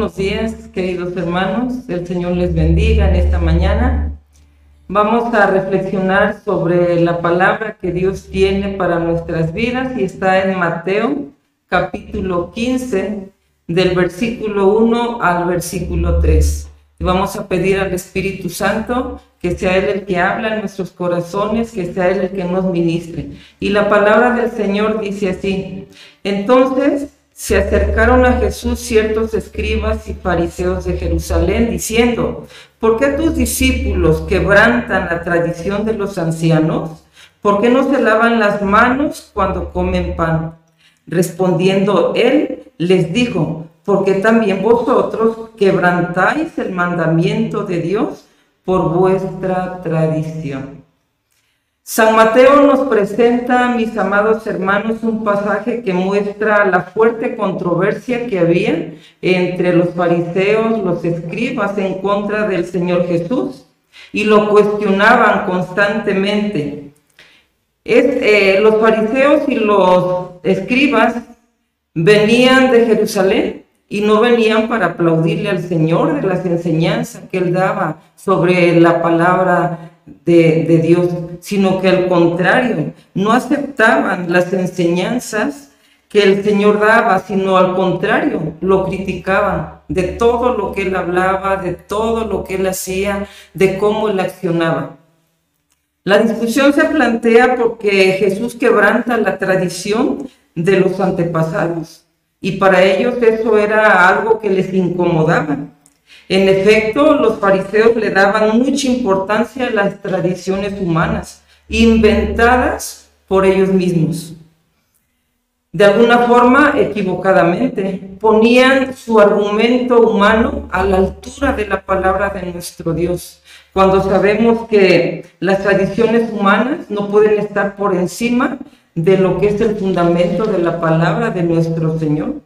Buenos días, queridos hermanos. El Señor les bendiga en esta mañana. Vamos a reflexionar sobre la palabra que Dios tiene para nuestras vidas y está en Mateo capítulo 15 del versículo 1 al versículo 3. Y vamos a pedir al Espíritu Santo que sea Él el que habla en nuestros corazones, que sea Él el que nos ministre. Y la palabra del Señor dice así, entonces se acercaron a Jesús ciertos escribas y fariseos de Jerusalén diciendo, ¿por qué tus discípulos quebrantan la tradición de los ancianos? ¿Por qué no se lavan las manos cuando comen pan? Respondiendo él, les dijo, porque también vosotros quebrantáis el mandamiento de Dios por vuestra tradición. San Mateo nos presenta, mis amados hermanos, un pasaje que muestra la fuerte controversia que había entre los fariseos, los escribas en contra del Señor Jesús y lo cuestionaban constantemente. Eh, los fariseos y los escribas venían de Jerusalén y no venían para aplaudirle al Señor de las enseñanzas que él daba sobre la palabra de, Dios, sino que al contrario, no aceptaban las enseñanzas que el Señor daba, sino al contrario, lo criticaban de todo lo que él hablaba, de todo lo que él hacía, de cómo él accionaba. La discusión se plantea porque Jesús quebranta la tradición de los antepasados y para ellos eso era algo que les incomodaba. En efecto, los fariseos le daban mucha importancia a las tradiciones humanas, inventadas por ellos mismos. De alguna forma, equivocadamente, ponían su argumento humano a la altura de la palabra de nuestro Dios, cuando sabemos que las tradiciones humanas no pueden estar por encima de lo que es el fundamento de la palabra de nuestro Señor.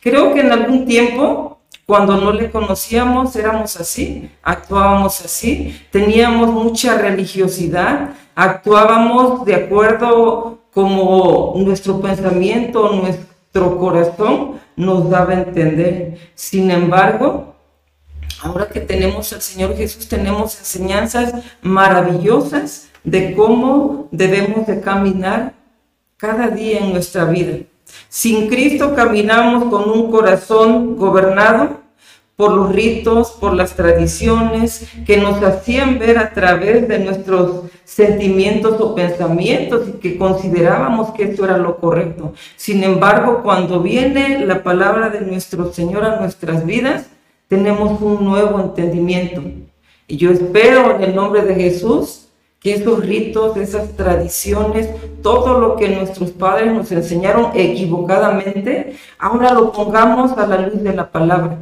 Creo que en algún tiempo cuando no le conocíamos éramos así, actuábamos así, teníamos mucha religiosidad, actuábamos de acuerdo como nuestro pensamiento, nuestro corazón nos daba a entender. Sin embargo, ahora que tenemos al Señor Jesús, tenemos enseñanzas maravillosas de cómo debemos de caminar cada día en nuestra vida. Sin Cristo caminamos con un corazón gobernado por los ritos, por las tradiciones que nos hacían ver a través de nuestros sentimientos o pensamientos y que considerábamos que esto era lo correcto. Sin embargo, cuando viene la palabra de nuestro Señor a nuestras vidas, tenemos un nuevo entendimiento. Y yo espero en el nombre de Jesús que esos ritos, esas tradiciones, todo lo que nuestros padres nos enseñaron equivocadamente, ahora lo pongamos a la luz de la palabra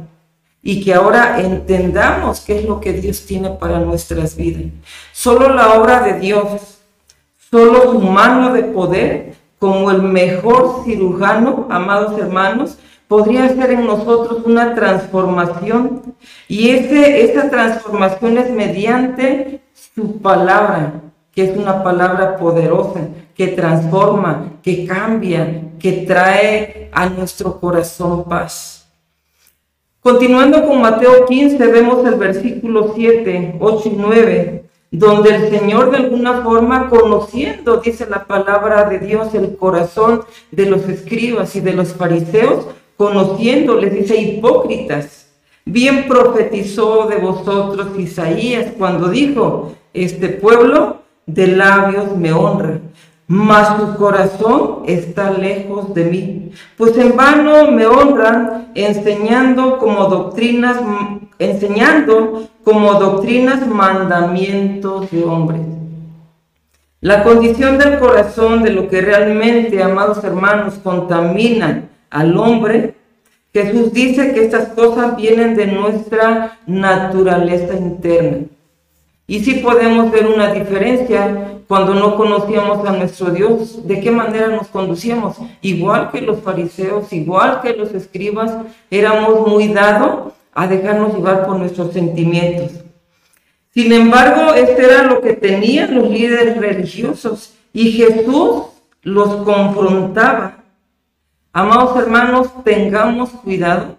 y que ahora entendamos qué es lo que Dios tiene para nuestras vidas. Solo la obra de Dios, solo su mano de poder, como el mejor cirujano, amados hermanos, podría hacer en nosotros una transformación. Y ese, esa transformación es mediante su palabra, que es una palabra poderosa, que transforma, que cambia, que trae a nuestro corazón paz. Continuando con Mateo 15, vemos el versículo 7, 8 y 9, donde el Señor de alguna forma, conociendo, dice la palabra de Dios, el corazón de los escribas y de los fariseos, conociendo, les dice, hipócritas, bien profetizó de vosotros Isaías cuando dijo, este pueblo de labios me honra, mas su corazón está lejos de mí. Pues en vano me honran enseñando como doctrinas, enseñando como doctrinas mandamientos de hombres. La condición del corazón de lo que realmente, amados hermanos, contamina al hombre, Jesús dice que estas cosas vienen de nuestra naturaleza interna. Y sí podemos ver una diferencia cuando no conocíamos a nuestro Dios, de qué manera nos conducíamos. Igual que los fariseos, igual que los escribas, éramos muy dados a dejarnos llevar por nuestros sentimientos. Sin embargo, esto era lo que tenían los líderes religiosos y Jesús los confrontaba. Amados hermanos, tengamos cuidado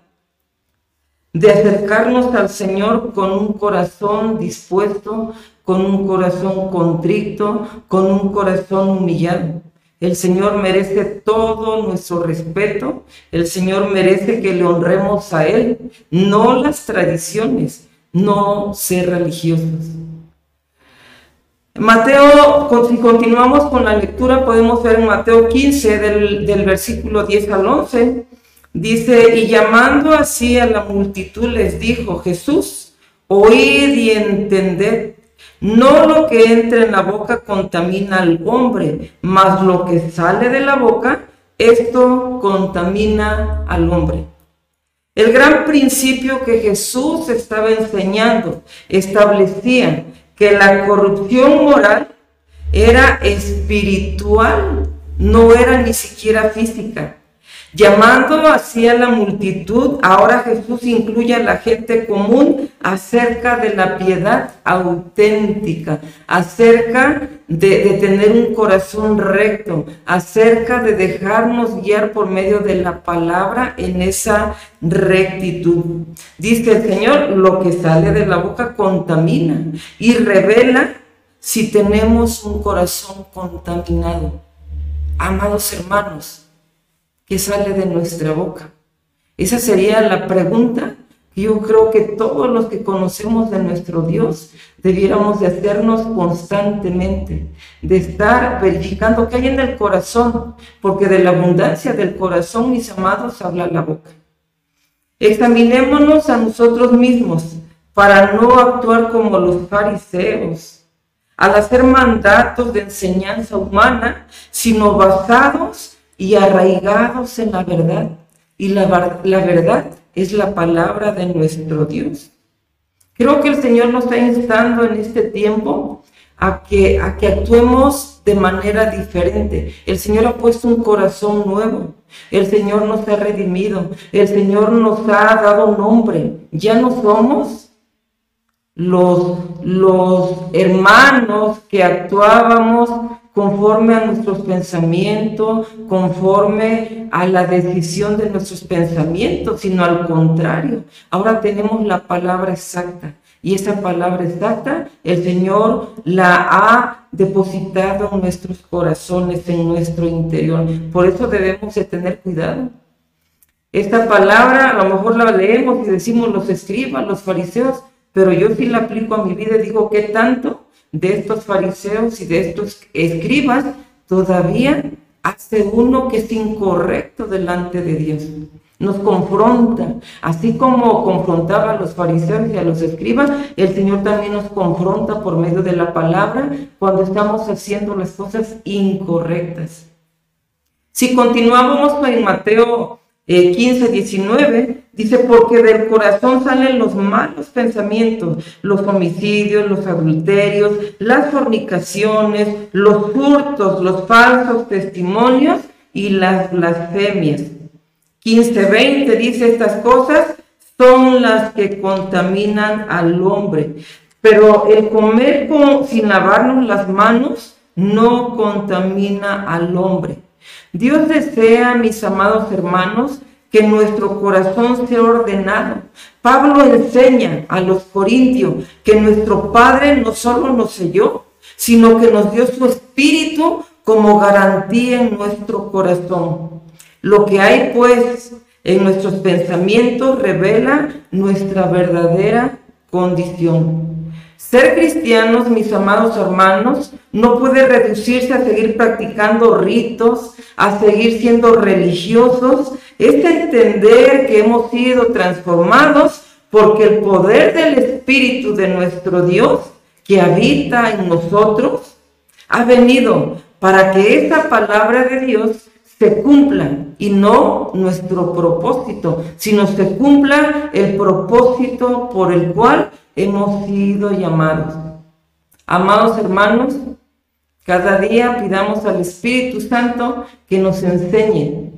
de acercarnos al Señor con un corazón dispuesto, con un corazón contrito, con un corazón humillado. El Señor merece todo nuestro respeto, el Señor merece que le honremos a Él, no las tradiciones, no ser religiosos. Mateo, si continuamos con la lectura, podemos ver en Mateo 15, del, del versículo 10 al 11, dice, y llamando así a la multitud les dijo, Jesús, oíd y entended, no lo que entra en la boca contamina al hombre, mas lo que sale de la boca, esto contamina al hombre. El gran principio que Jesús estaba enseñando establecía que la corrupción moral era espiritual, no era ni siquiera física. Llamando así a la multitud, ahora Jesús incluye a la gente común acerca de la piedad auténtica, acerca de, tener un corazón recto, acerca de dejarnos guiar por medio de la palabra en esa rectitud. Dice el Señor, lo que sale de la boca contamina y revela si tenemos un corazón contaminado. Amados hermanos, que sale de nuestra boca? Esa sería la pregunta que yo creo que todos los que conocemos de nuestro Dios debiéramos de hacernos constantemente, de estar verificando qué hay en el corazón, porque de la abundancia del corazón, mis amados, habla la boca. Examinémonos a nosotros mismos para no actuar como los fariseos, al hacer mandatos de enseñanza humana, sino basados y arraigados en la verdad. Y la, la verdad es la palabra de nuestro Dios. Creo que el Señor nos está instando en este tiempo a que, a que actuemos de manera diferente. El Señor ha puesto un corazón nuevo. El Señor nos ha redimido. El Señor nos ha dado nombre. Ya no somos los, los hermanos que actuábamos conforme a nuestros pensamientos, conforme a la decisión de nuestros pensamientos, sino al contrario. Ahora tenemos la palabra exacta. Y esa palabra exacta, el Señor la ha depositado en nuestros corazones, en nuestro interior. Por eso debemos de tener cuidado. Esta palabra a lo mejor la leemos y decimos los escribas, los fariseos, pero yo sí la aplico a mi vida y digo, ¿qué tanto? De estos fariseos y de estos escribas, todavía hace uno que es incorrecto delante de Dios. Nos confronta, así como confrontaba a los fariseos y a los escribas, el Señor también nos confronta por medio de la palabra cuando estamos haciendo las cosas incorrectas. Si continuamos en Mateo 15, eh, 19, dice, porque del corazón salen los malos pensamientos, los homicidios, los adulterios, las fornicaciones, los hurtos, los falsos testimonios y las blasfemias. 15, 20 dice estas cosas son las que contaminan al hombre, pero el comer con, sin lavarnos las manos no contamina al hombre. Dios desea, mis amados hermanos, que nuestro corazón sea ordenado. Pablo enseña a los corintios que nuestro Padre no solo nos selló, sino que nos dio su espíritu como garantía en nuestro corazón. Lo que hay pues en nuestros pensamientos revela nuestra verdadera condición. Ser cristianos, mis amados hermanos, no puede reducirse a seguir practicando ritos, a seguir siendo religiosos. Es entender que hemos sido transformados porque el poder del Espíritu de nuestro Dios que habita en nosotros ha venido para que esa palabra de Dios se cumpla y no nuestro propósito, sino se cumpla el propósito por el cual hemos sido llamados. Amados hermanos, cada día pidamos al Espíritu Santo que nos enseñe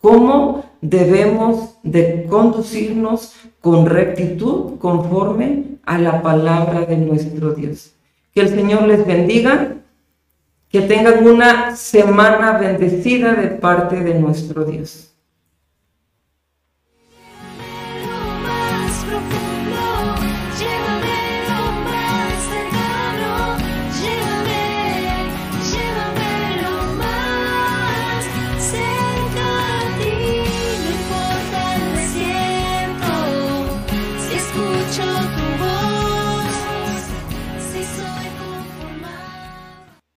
cómo debemos de conducirnos con rectitud conforme a la palabra de nuestro Dios. Que el Señor les bendiga, que tengan una semana bendecida de parte de nuestro Dios.